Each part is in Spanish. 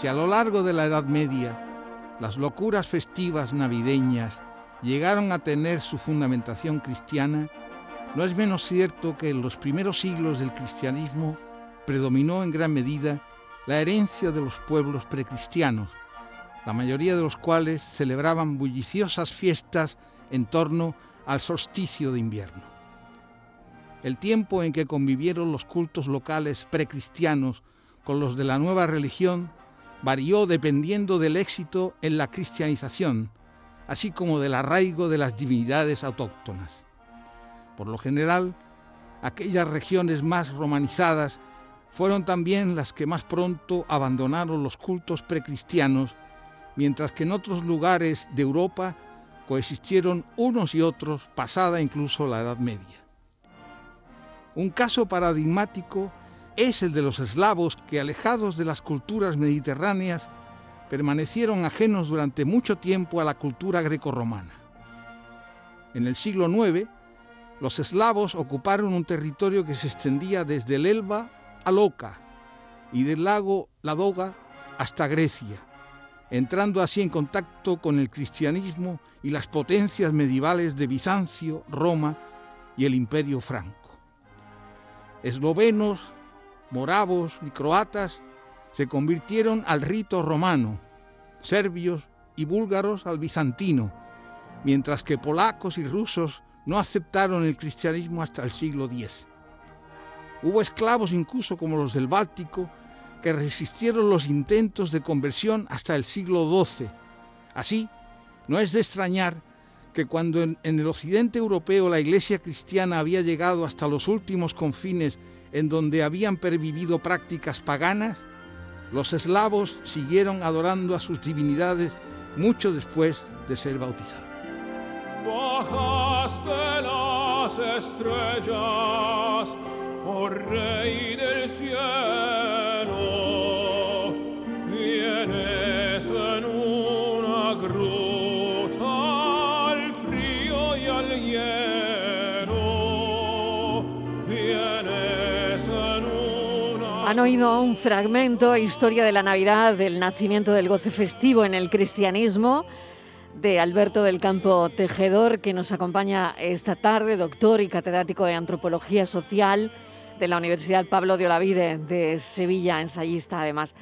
Si a lo largo de la Edad Media las locuras festivas navideñas llegaron a tener su fundamentación cristiana, no es menos cierto que en los primeros siglos del cristianismo predominó en gran medida la herencia de los pueblos precristianos, la mayoría de los cuales celebraban bulliciosas fiestas en torno al solsticio de invierno. El tiempo en que convivieron los cultos locales precristianos con los de la nueva religión varió dependiendo del éxito en la cristianización, así como del arraigo de las divinidades autóctonas. Por lo general, aquellas regiones más romanizadas fueron también las que más pronto abandonaron los cultos precristianos, mientras que en otros lugares de Europa coexistieron unos y otros pasada incluso la Edad Media. Un caso paradigmático es el de los eslavos que, alejados de las culturas mediterráneas, permanecieron ajenos durante mucho tiempo a la cultura grecorromana. En el siglo IX, los eslavos ocuparon un territorio que se extendía desde el Elba al Oca y del lago Ladoga hasta Grecia, entrando así en contacto con el cristianismo y las potencias medievales de Bizancio, Roma y el Imperio Franco. Eslovenos, moravos y croatas se convirtieron al rito romano, serbios y búlgaros al bizantino, mientras que polacos y rusos no aceptaron el cristianismo hasta el siglo X. Hubo esclavos incluso como los del Báltico que resistieron los intentos de conversión hasta el siglo XII. Así, no es de extrañar que cuando en, el occidente europeo la iglesia cristiana había llegado hasta los últimos confines en donde habían pervivido prácticas paganas, los eslavos siguieron adorando a sus divinidades mucho después de ser bautizados. las estrellas, oh rey del cielo, Han oído un fragmento, historia de la Navidad, del nacimiento del goce festivo en el cristianismo de Alberto del Campo Tejedor, que nos acompaña esta tarde, doctor y catedrático de Antropología Social de la Universidad Pablo de Olavide de Sevilla, ensayista además.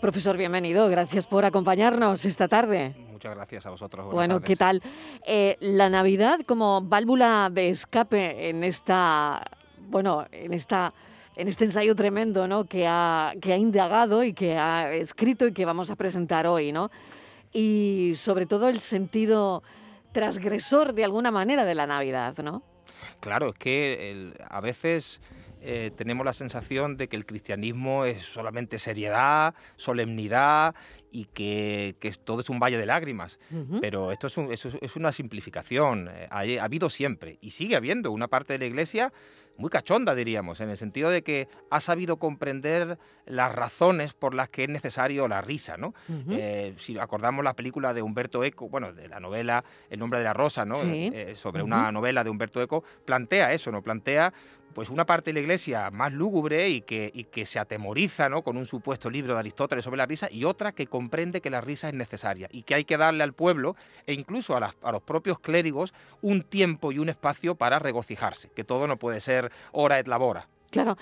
Profesor, bienvenido, gracias por acompañarnos esta tarde. Muchas gracias a vosotros. bueno, ¿qué tal? Eh, la Navidad como válvula de escape en esta, bueno, en esta en este ensayo tremendo ¿no? que, ha, que ha indagado y que ha escrito y que vamos a presentar hoy, ¿no? y sobre todo el sentido transgresor de alguna manera de la Navidad, ¿no? Claro, es que a veces eh, tenemos la sensación de que el cristianismo es solamente seriedad, solemnidad y que, todo es un valle de lágrimas. Pero esto es, es, una simplificación. Eh, ha habido siempre y sigue habiendo una parte de la iglesia muy cachonda, diríamos, en el sentido de que ha sabido comprender las razones por las que es necesario la risa, ¿no? Eh, si acordamos la película de Humberto Eco, bueno, de la novela El nombre de la rosa, ¿no? Eh, sobre una novela de Humberto Eco, plantea eso, ¿no? Plantea pues una parte de la iglesia más lúgubre y que, que se atemoriza ¿no? con un supuesto libro de Aristóteles sobre la risa y otra que comprende que la risa es necesaria y que hay que darle al pueblo e incluso a, a los propios clérigos un tiempo y un espacio para regocijarse, que todo no puede ser hora et labora. Claro,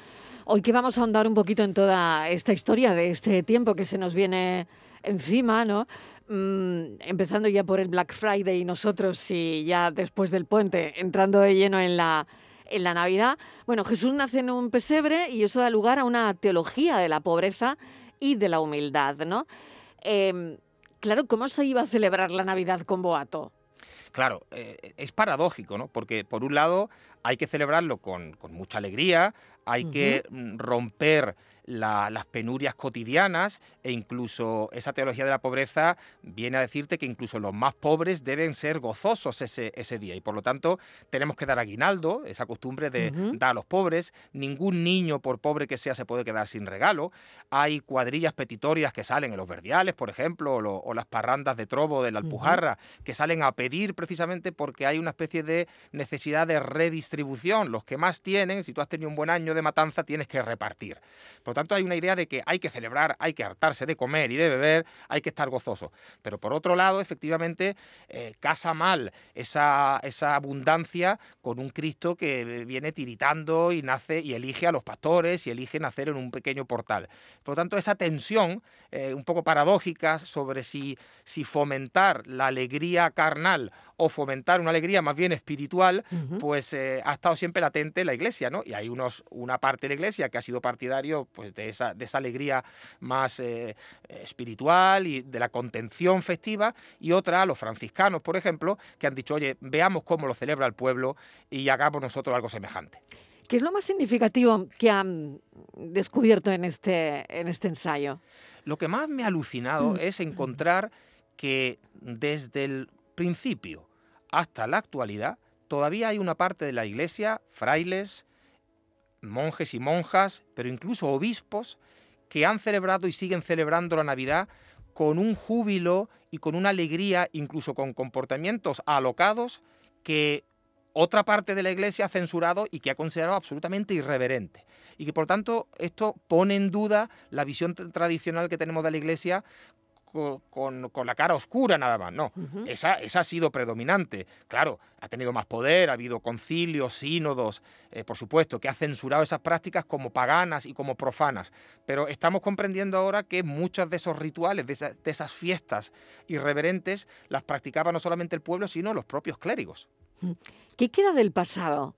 hoy que vamos a ahondar un poquito en toda esta historia de este tiempo que se nos viene encima, ¿no? Mm, empezando ya por el Black Friday y nosotros y ya después del puente, entrando de lleno en la en la Navidad. Bueno, Jesús nace en un pesebre y eso da lugar a una teología de la pobreza y de la humildad, ¿no? Em, claro, ¿cómo se iba a celebrar la Navidad con Boato? Claro, eh, es paradójico, ¿no? Porque por un lado hay que celebrarlo con, mucha alegría, hay que mm, las penurias cotidianas e incluso esa teología de la pobreza viene a decirte que incluso los más pobres deben ser gozosos ese, ese día. Y por lo tanto tenemos que dar aguinaldo, esa costumbre de dar a los pobres, ningún niño por pobre que sea se puede quedar sin regalo, hay cuadrillas petitorias que salen en los verdiales, por ejemplo, o, las parrandas de trobo de la Alpujarra, que salen a pedir precisamente porque hay una especie de necesidad de redistribución, los que más tienen, si tú has tenido un buen año de matanza, tienes que repartir. Por tanto hay una idea de que hay que celebrar, hay que hartarse de comer y de beber, hay que estar gozoso. Pero por otro lado, efectivamente, eh, casa mal esa, esa abundancia con un Cristo que viene tiritando y nace y elige a los pastores y elige nacer en un pequeño portal. Por lo tanto, esa tensión eh, un poco paradójica sobre si, si fomentar la alegría carnal o fomentar una alegría más bien espiritual, pues eh, ha estado siempre latente en la iglesia, ¿no? Y hay unos, una parte de la iglesia que ha sido partidario pues, de, esa, de esa alegría más eh, espiritual y de la contención festiva, y otra, los franciscanos, por ejemplo, que han dicho, oye, veamos cómo lo celebra el pueblo y hagamos nosotros algo semejante. ¿Qué es lo más significativo que han descubierto en este, en este ensayo? Lo que más me ha alucinado es encontrar que desde el principio hasta la actualidad, todavía hay una parte de la iglesia, frailes, monjes y monjas, pero incluso obispos, que han celebrado y siguen celebrando la Navidad con un júbilo y con una alegría, incluso con comportamientos alocados que otra parte de la Iglesia ha censurado y que ha considerado absolutamente irreverente. Y que por tanto esto pone en duda la visión tradicional que tenemos de la Iglesia con, la cara oscura nada más, no. esa, esa, ha sido predominante. Claro, ha tenido más poder, ha habido concilios, sínodos, eh, por supuesto, que ha censurado esas prácticas como paganas y como profanas. Pero estamos comprendiendo ahora que muchos de esos rituales, de, de esas fiestas irreverentes, las practicaba no solamente el pueblo, sino los propios clérigos. ¿Qué queda del pasado,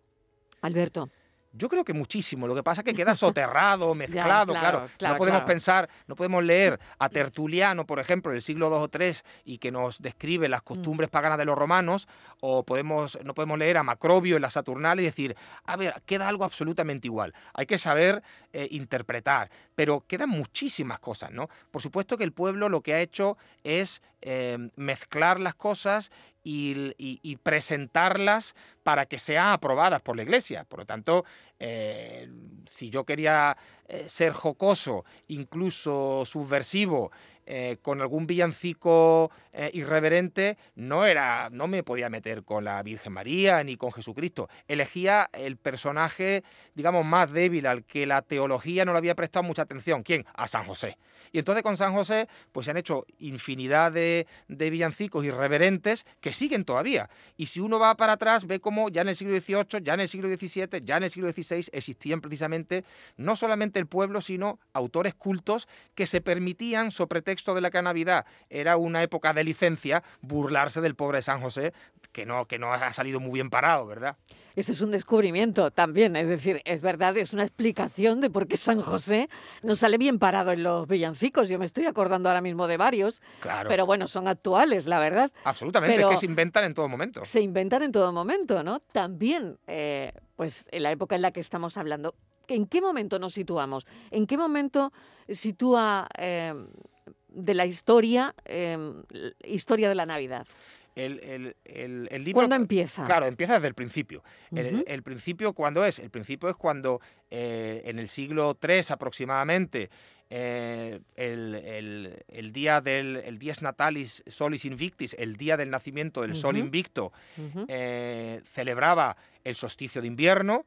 Alberto? Yo creo que muchísimo. Lo que pasa es que queda soterrado, mezclado, claro, No podemos pensar, no podemos leer a Tertuliano, por ejemplo, del siglo II o III y que nos describe las mm. costumbres paganas de los romanos, o podemos, no podemos leer a Macrobio en la Saturnal y decir, a ver, queda algo absolutamente igual. Hay que saber eh, interpretar, pero quedan muchísimas cosas, ¿no? Por supuesto que el pueblo lo que ha hecho es eh, mezclar las cosas y, presentarlas para que sean aprobadas por la Iglesia. Por lo tanto, eh, si yo quería eh, ser jocoso, incluso subversivo, eh, con algún villancico irreverente, no era, no me podía meter con la Virgen María ni con Jesucristo. Elegía el personaje, digamos, más débil, al que la teología no le había prestado mucha atención. ¿Quién? A San José. Y entonces con San José, pues se han hecho infinidad de, villancicos irreverentes que siguen todavía. Y si uno va para atrás, ve cómo ya en el siglo XVIII, ya en el siglo XVII, ya en el siglo XVI existían precisamente no solamente el pueblo, sino autores cultos que se permitían, sobre pretexto de la que Navidad era una época de licencia, burlarse del pobre San José, que no, que no ha salido muy bien parado, ¿verdad? Este es un descubrimiento también, es decir, es verdad, es una explicación de por qué San José no sale bien parado en los villancicos. Yo me estoy acordando ahora mismo de varios, claro. pero bueno, son actuales, la verdad. Absolutamente, es que se inventan en todo momento. Se inventan en todo momento, ¿no? También, eh, pues en la época en la que estamos hablando, ¿en qué momento nos situamos? ¿En qué momento sitúa eh, de la historia, eh, historia de la Navidad? el, libro... ¿Cuándo empieza? Claro, empieza desde el principio. el, principio, ¿cuándo es? El principio es cuando eh, en el siglo III aproximadamente eh, el, día del el Dies Natalis Solis Invictis, el día del nacimiento del Sol Invicto, eh, celebraba el solsticio de invierno,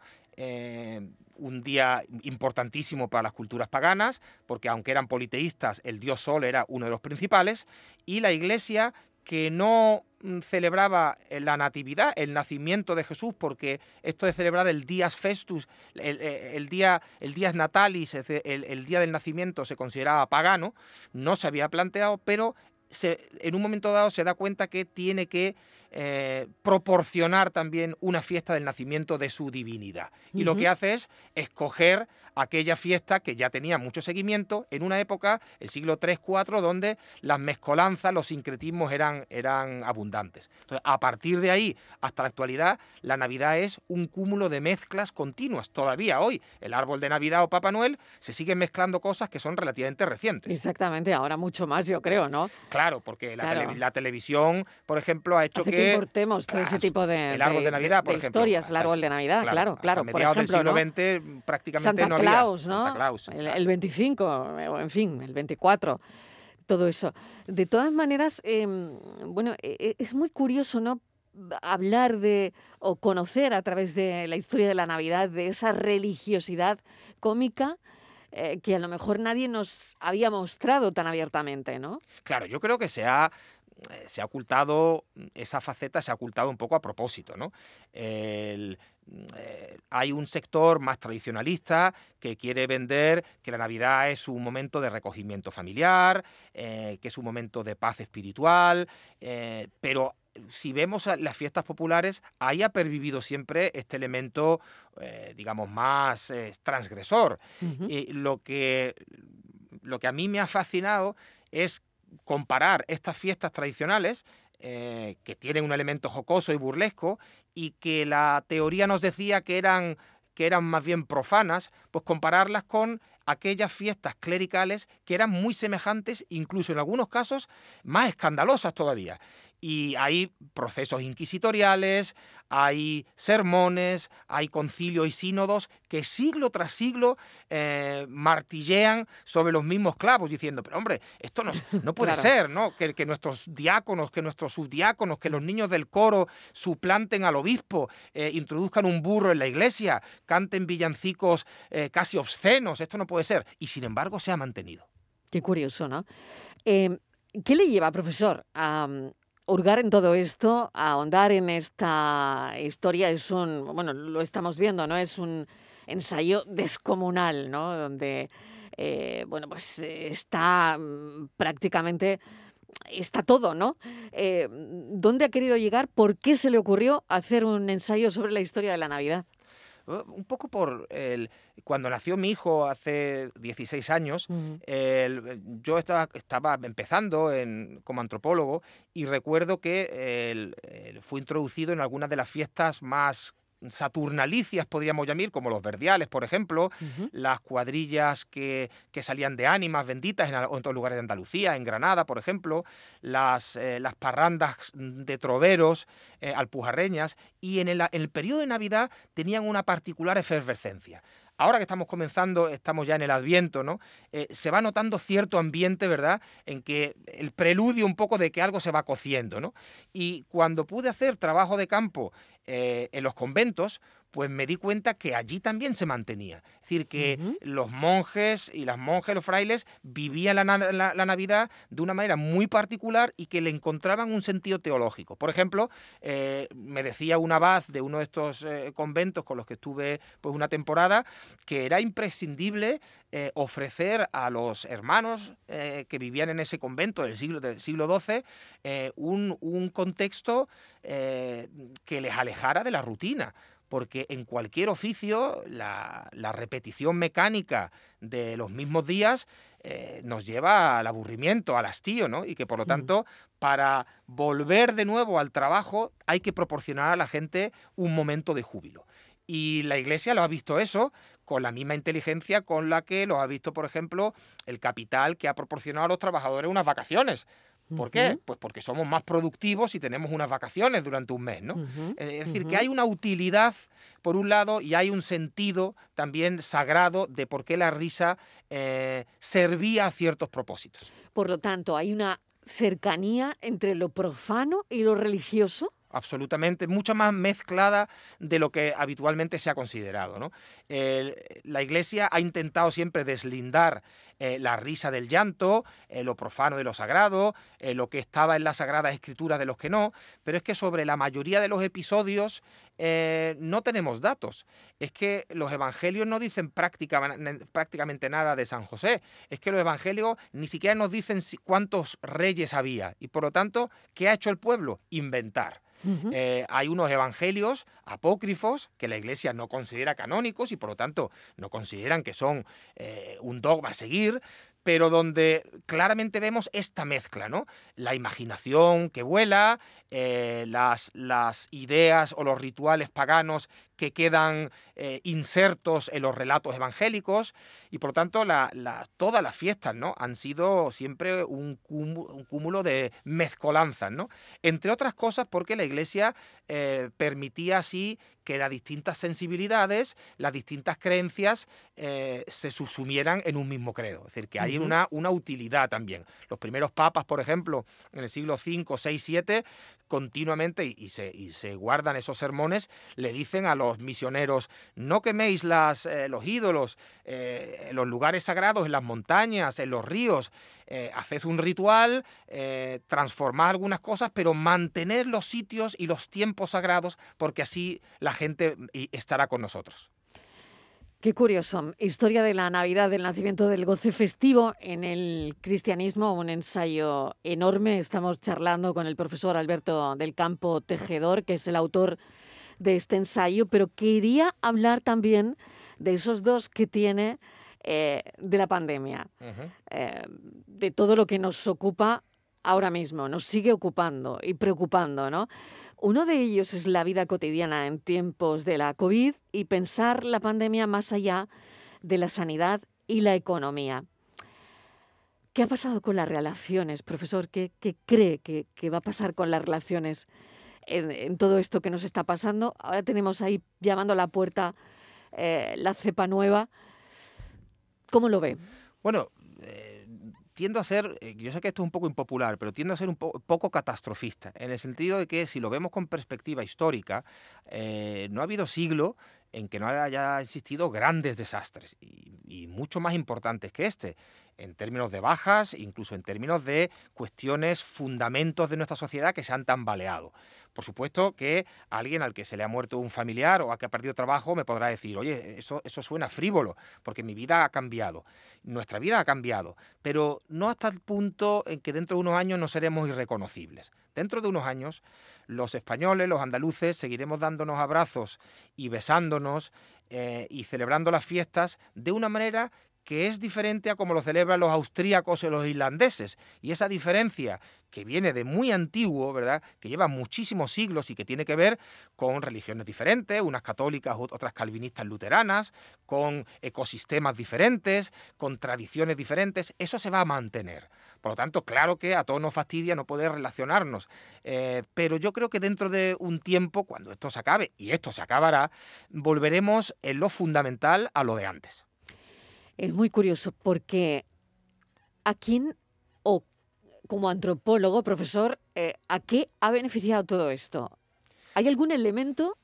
un día importantísimo para las culturas paganas, porque aunque eran politeístas, el dios Sol era uno de los principales, y la Iglesia que no mm, celebraba la natividad, el nacimiento de Jesús, porque esto de celebrar el Días Festus, el, día, el Días Natalis, el, día del nacimiento se consideraba pagano, no se había planteado, pero en un momento dado se da cuenta que tiene que eh, proporcionar también una fiesta del nacimiento de su divinidad. Y lo que hace es escoger aquella fiesta que ya tenía mucho seguimiento en una época, el siglo III-IV, donde las mezcolanzas, los sincretismos eran, eran abundantes. Entonces, a partir de ahí hasta la actualidad, la Navidad es un cúmulo de mezclas continuas. Todavía hoy, el árbol de Navidad o Papá Noel, se siguen mezclando cosas que son relativamente recientes. Exactamente, ahora mucho más, yo creo, ¿no? Claro, porque la, televisión, por ejemplo, ha hecho que, que importemos todo ese tipo de, el árbol de, Navidad, por ejemplo, historias, el árbol de Navidad, claro, claro. por ejemplo, del siglo XX prácticamente no Claus, ¿no? el, 25, en fin, el 24 todo eso. De todas maneras, em, bueno, e, e, es muy curioso, ¿no? hablar de o conocer a través de la historia de la Navidad de esa religiosidad cómica eh, que a lo mejor nadie nos había mostrado tan abiertamente, ¿no? Claro, yo creo que se ha, se ha ocultado, esa faceta se ha ocultado un poco a propósito, ¿no? El, eh, hay un sector más tradicionalista que quiere vender que la Navidad es un momento de recogimiento familiar, eh, que es un momento de paz espiritual, eh, pero si vemos las fiestas populares, ahí ha pervivido siempre este elemento, digamos, más transgresor. y lo, que, lo que a mí me ha fascinado es comparar estas fiestas tradicionales eh, que tienen un elemento jocoso y burlesco y que la teoría nos decía que eran, que eran más bien profanas, pues compararlas con aquellas fiestas clericales que eran muy semejantes, incluso en algunos casos más escandalosas todavía y hay procesos inquisitoriales, hay sermones, hay concilios y sínodos que siglo tras siglo eh, martillean sobre los mismos clavos, diciendo, pero hombre, esto no, no puede ser, ¿no? Que, que, nuestros diáconos, que nuestros subdiáconos, que los niños del coro suplanten al obispo, eh, introduzcan un burro en la iglesia, canten villancicos eh, casi obscenos, esto no puede ser. Y sin embargo se ha mantenido. Qué curioso, ¿no? Em, ¿Qué le lleva, profesor, a, hurgar en todo esto, ahondar en esta historia es un, bueno, lo estamos viendo, ¿no? Es un ensayo descomunal, ¿no? Donde, eh, bueno, pues está mm, prácticamente, está todo, ¿no? Eh, ¿Dónde ha querido llegar? ¿Por qué se le ocurrió hacer un ensayo sobre la historia de la Navidad? Uh, un poco por el, cuando nació mi hijo hace 16 años, yo estaba, estaba empezando en, como antropólogo y recuerdo que fue introducido en algunas de las fiestas más saturnalicias, podríamos llamar, como los verdiales, por ejemplo, las cuadrillas que, salían de ánimas benditas en, otros lugares de Andalucía, en Granada, por ejemplo, las, eh, las parrandas de troveros eh, alpujarreñas, y en el, en el periodo de Navidad tenían una particular efervescencia ahora que estamos comenzando, estamos ya en el Adviento, ¿no? Eh, se va notando cierto ambiente, ¿verdad? En que el preludio un poco de que algo se va cociendo, ¿no? Y cuando pude hacer trabajo de campo eh, en los conventos, pues me di cuenta que allí también se mantenía. Es decir, que los monjes y las monjas, los frailes, vivían la, Navidad de una manera muy particular y que le encontraban un sentido teológico. Por ejemplo, eh, me decía un abad de uno de estos eh, conventos con los que estuve pues, una temporada que era imprescindible eh, ofrecer a los hermanos que vivían en ese convento del siglo, del siglo XII un, un, contexto que les alejara de la rutina porque en cualquier oficio la, repetición mecánica de los mismos días eh, nos lleva al aburrimiento, al hastío, ¿no? Y que por lo tanto, para volver de nuevo al trabajo hay que proporcionar a la gente un momento de júbilo. Y la Iglesia lo ha visto eso con la misma inteligencia con la que lo ha visto, por ejemplo, el capital que ha proporcionado a los trabajadores unas vacaciones. ¿Por qué? Pues porque somos más productivos y tenemos unas vacaciones durante un mes, ¿no? Es decir, que hay una utilidad, por un lado, y hay un sentido también sagrado de por qué la risa eh, servía a ciertos propósitos. Por lo tanto, hay una cercanía entre lo profano y lo religioso absolutamente, mucha más mezclada de lo que habitualmente se ha considerado. la Iglesia ha intentado siempre deslindar eh, la risa del llanto, eh, lo profano de lo sagrado, eh, lo que estaba en la Sagrada Escritura de los que no, pero es que sobre la mayoría de los episodios no tenemos datos. Es que los evangelios no dicen prácticamente nada de San José. Es que los evangelios ni siquiera nos dicen cuántos reyes había. Y por lo tanto, ¿qué ha hecho el pueblo? Inventar. Hay unos evangelios apócrifos que la Iglesia no considera canónicos y por lo tanto no consideran que son un dogma a seguir pero donde claramente vemos esta mezcla, ¿no? La imaginación que vuela, eh, las, las, ideas o los rituales paganos que quedan eh, insertos en los relatos evangélicos y por lo tanto todas las fiestas ¿no? han sido siempre un cúmulo, de mezcolanzas, ¿no? entre otras cosas porque la Iglesia eh, permitía así que las distintas sensibilidades, las distintas creencias se subsumieran en un mismo credo. Es decir, que hay una, una utilidad también. Los primeros papas, por ejemplo, en el siglo V, VI, VII, continuamente, y, se, guardan esos sermones, le dicen a los misioneros, no queméis las, eh, los ídolos, eh, los lugares sagrados, en las montañas, en los ríos, eh, haced un ritual, eh, transformad algunas cosas, pero mantener los sitios y los tiempos sagrados, porque así la gente y- estará con nosotros. Qué curioso. Historia de la Navidad, del nacimiento del goce festivo en el cristianismo, un ensayo enorme. Estamos charlando con el profesor Alberto del Campo Tejedor, que es el autor de este ensayo, pero quería hablar también de esos dos que tiene eh, de la pandemia, eh, de todo lo que nos ocupa ahora mismo, nos sigue ocupando y preocupando, ¿no? Uno de ellos es la vida cotidiana en tiempos de la COVID y pensar la pandemia más allá de la sanidad y la economía. ¿Qué ha pasado con las relaciones, profesor? ¿Qué, cree que, va a pasar con las relaciones en, todo esto que nos está pasando? Ahora tenemos ahí llamando a la puerta eh, la cepa nueva. ¿Cómo lo ve? Bueno, tiendo a ser, eh, yo sé que esto es un poco impopular, pero tiendo a ser un po- poco catastrofista, en el sentido de que si lo vemos con perspectiva histórica, eh, no ha habido siglo en que no haya existido grandes desastres, y, y mucho más importantes que este, en términos de bajas, incluso en términos de cuestiones, fundamentos de nuestra sociedad que se han tambaleado. Por supuesto que alguien al que se le ha muerto un familiar o a que ha perdido trabajo me podrá decir, oye, eso, suena frívolo, porque mi vida ha cambiado, nuestra vida ha cambiado, pero no hasta el punto en que dentro de unos años no seremos irreconocibles. Dentro de unos años, los españoles, los andaluces, seguiremos dándonos abrazos y besándonos eh, y celebrando las fiestas de una manera que es diferente a como lo celebran los austríacos y los irlandeses. Y esa diferencia que viene de muy antiguo, ¿verdad? Que lleva muchísimos siglos y que tiene que ver con religiones diferentes, unas católicas, ot- otras calvinistas luteranas, con ecosistemas diferentes, con tradiciones diferentes, eso se va a mantener. Por lo tanto, claro que a todos nos fastidia no poder relacionarnos, eh, pero yo creo que dentro de un tiempo, cuando esto se acabe, y esto se acabará, volveremos en lo fundamental a lo de antes. Es muy curioso porque a quién o como antropólogo, profesor, eh, ¿a qué ha beneficiado todo esto? ¿Hay algún elemento,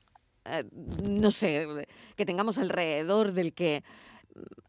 eh, no sé, que tengamos alrededor del que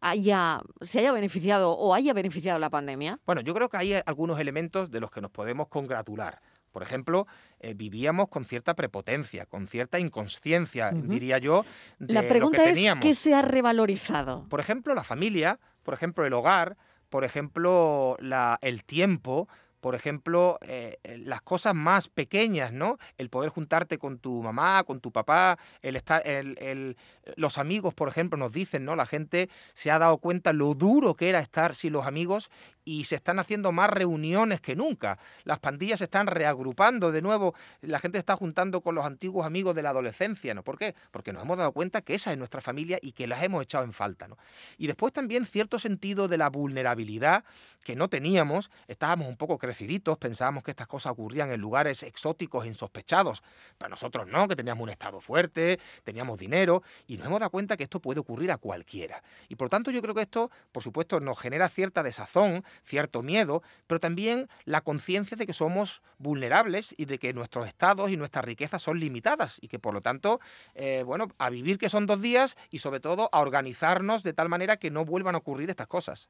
haya, se haya beneficiado o haya beneficiado la pandemia? Bueno, yo creo que hay algunos elementos de los que nos podemos congratular. Por ejemplo, eh, vivíamos con cierta prepotencia, con cierta inconsciencia, diría yo, de La pregunta lo que es, teníamos. ¿qué se ha revalorizado? Por ejemplo, la familia, por ejemplo, el hogar, por ejemplo, la- el tiempo, por ejemplo, eh, eh, las cosas más pequeñas, ¿no? El poder juntarte con tu mamá, con tu papá, el estar, el- el- los amigos, por ejemplo, nos dicen, ¿no? La gente se ha dado cuenta lo duro que era estar sin los amigos y se están haciendo más reuniones que nunca. Las pandillas se están reagrupando de nuevo, la gente está juntando con los antiguos amigos de la adolescencia, ¿no? ¿Por qué? Porque nos hemos dado cuenta que esa es nuestra familia y que las hemos echado en falta, ¿no? Y después también cierto sentido de la vulnerabilidad que no teníamos, estábamos un poco creciditos, pensábamos que estas cosas ocurrían en lugares exóticos insospechados, pero nosotros no, que teníamos un estado fuerte, teníamos dinero y nos hemos dado cuenta que esto puede ocurrir a cualquiera. Y por tanto yo creo que esto, por supuesto, nos genera cierta desazón, cierto miedo, pero también la conciencia de que somos vulnerables y de que nuestros estados y nuestras riquezas son limitadas y que por lo tanto, eh, bueno, a vivir que son dos días y sobre todo a organizarnos de tal manera que no vuelvan a ocurrir estas cosas.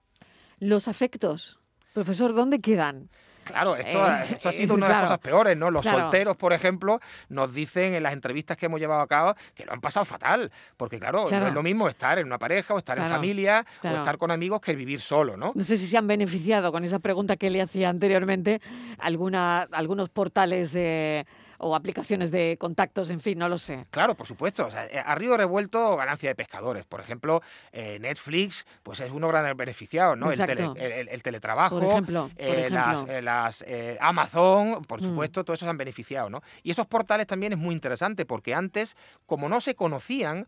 Los afectos. Profesor, ¿dónde quedan? Claro, esto, Eh, esto ha eh, sido una de las cosas peores, ¿no? Los Claro. solteros, por ejemplo, nos dicen en las entrevistas que hemos llevado a cabo que lo han pasado fatal, porque claro, Claro. no es lo mismo estar en una pareja o estar en familia o estar con amigos que vivir solo, ¿no? No sé si se han beneficiado con esa pregunta que le hacía anteriormente alguna, algunos portales de- o aplicaciones de contactos, en fin, no lo sé. Claro, por supuesto. O sea, eh, a río revuelto, ganancia de pescadores. Por ejemplo, eh, Netflix, pues es uno gran beneficiado, ¿no? El, tele- Exacto. el- el- el teletrabajo, Por ejemplo, por eh, las, eh, Amazon, por Mm. supuesto, todos esos han beneficiado, ¿no? Y esos portales también es muy interesante porque antes, como no se conocían,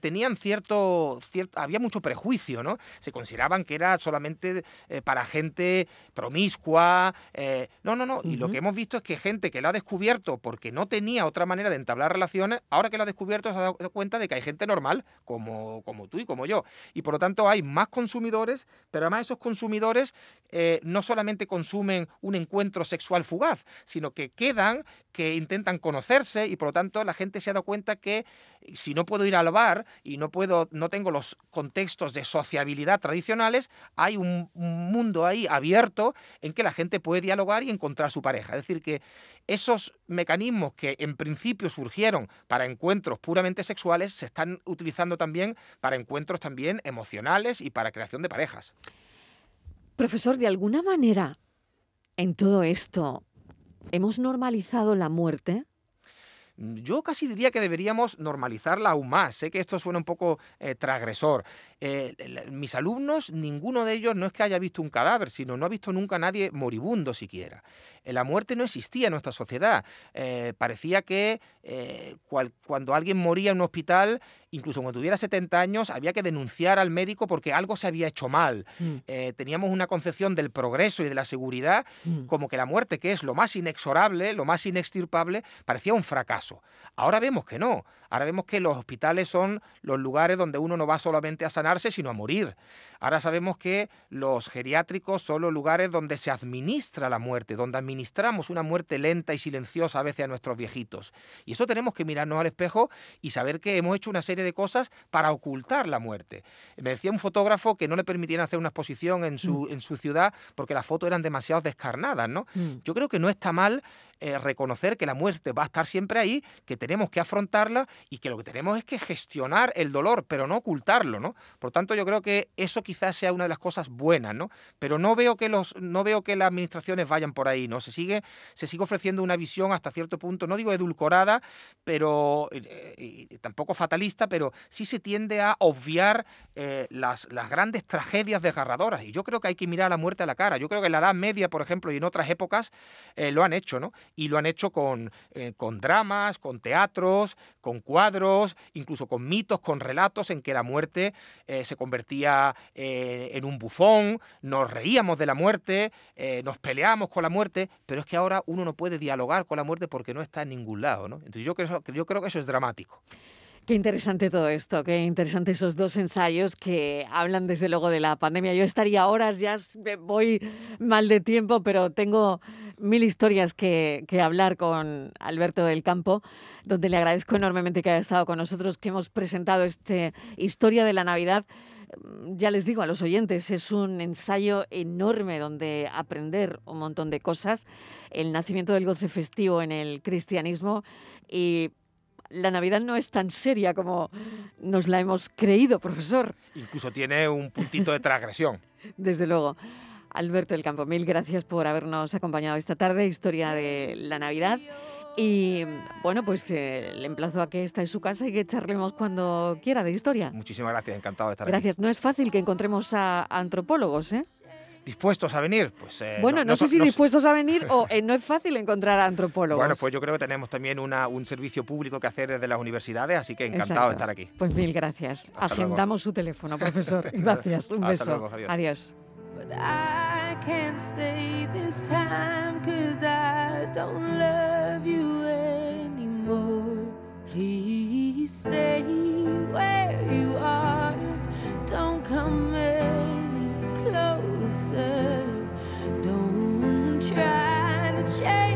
tenían cierto, cierto, había mucho prejuicio, ¿no? Se consideraban que era solamente para gente promiscua. no, no, no. Y lo que hemos visto es que gente que lo ha descubierto por porque no tenía otra manera de entablar relaciones, ahora que lo ha descubierto se ha dado cuenta de que hay gente normal como, como tú y como yo. Y por lo tanto hay más consumidores, pero además esos consumidores eh, no solamente consumen un encuentro sexual fugaz, sino que quedan, que intentan conocerse y por lo tanto la gente se ha dado cuenta que si no puedo ir al bar y no puedo, no tengo los contextos de sociabilidad tradicionales, hay un, un mundo ahí abierto en que la gente puede dialogar y encontrar su pareja. Es decir, que esos mecanismos que en principio surgieron para encuentros puramente sexuales se están utilizando también para encuentros también emocionales y para creación de parejas. Profesor, de alguna manera, en todo esto, ¿hemos normalizado la muerte? Yo casi diría que deberíamos normalizarla aún más. Sé que esto suena un poco eh, transgresor. Eh, mis alumnos, ninguno de ellos no es que haya visto un cadáver, sino no ha visto nunca a nadie moribundo siquiera. Eh, La muerte no existía en nuestra sociedad. Eh, parecía que cual- cuando alguien moría en un hospital, incluso cuando tuviera 70 años, había que denunciar al médico porque algo se había hecho mal. Mm, Eh, teníamos una concepción del progreso y de la seguridad mm. como que la muerte, que es lo más inexorable, lo más inextirpable, parecía un fracaso. Ahora vemos que no. Ahora vemos que los hospitales son los lugares donde uno no va solamente a sanarse, sino a morir. Ahora sabemos que los geriátricos son los lugares donde se administra la muerte, donde administramos una muerte lenta y silenciosa a veces a nuestros viejitos. Y eso tenemos que mirarnos al espejo y saber que hemos hecho una serie de cosas para ocultar la muerte. Me decía un fotógrafo que no le permitían hacer una exposición en su, en su ciudad porque las fotos eran demasiado descarnadas, ¿no? Mm. Yo creo que no está mal eh, reconocer que la muerte va a estar siempre ahí, que tenemos que afrontarla y que lo que tenemos es que gestionar el dolor, pero no ocultarlo, ¿no? Por tanto, yo creo que eso quizás sea una de las cosas buenas, ¿no? Pero no veo que los, no veo que las administraciones vayan por ahí, ¿no? Se sigue, se sigue ofreciendo una visión hasta cierto punto, no digo edulcorada, pero eh, tampoco fatalista, pero sí se tiende a obviar eh, las, grandes tragedias desgarradoras. Y yo creo que hay que mirar a la muerte a la cara. Yo creo que en la Edad Media, por ejemplo, y en otras épocas, eh, lo han hecho, ¿no? Y lo han hecho con, eh, con dramas, con teatros, con cuadros, incluso con mitos, con relatos en que la muerte se convertía en un bufón, nos reíamos de la muerte, nos peleamos con la muerte, pero es que ahora uno no puede dialogar con la muerte porque no está en ningún lado, ¿no? Entonces yo creo que eso es dramático. Qué interesante todo esto, qué interesante esos dos ensayos que hablan desde luego de la pandemia. Yo estaría horas, ya voy mal de tiempo, pero tengo mil historias que, que hablar con Alberto del Campo, donde le agradezco enormemente que haya estado con nosotros, que hemos presentado este Historia de la Navidad. Mm, Ya les digo a los oyentes, es un ensayo enorme donde aprender un montón de cosas, el nacimiento del goce festivo en el cristianismo y la Navidad no es tan seria como nos la hemos creído, profesor. Incluso tiene un puntito de transgresión. Desde luego. Alberto del Campo, mil gracias por habernos acompañado esta tarde, historia de la Navidad. Y bueno, pues eh, le emplazo a que esta es su casa y que charlemos cuando quiera de historia. Muchísimas gracias, encantado de estar aquí. Gracias. No es fácil que encontremos a antropólogos, ¿eh? ¿Dispuestos a venir? Pues eh, bueno, no, sé so- si no dispuestos a venir o eh, no es fácil encontrar a antropólogos. Bueno, pues yo creo que tenemos también una, un servicio público que hacer desde las universidades, así que encantado Exacto. de estar aquí. Pues mil gracias. Hasta luego. Agendamos su teléfono, profesor. Gracias. Un Hasta beso. luego, adiós. Adiós. Don't try to change.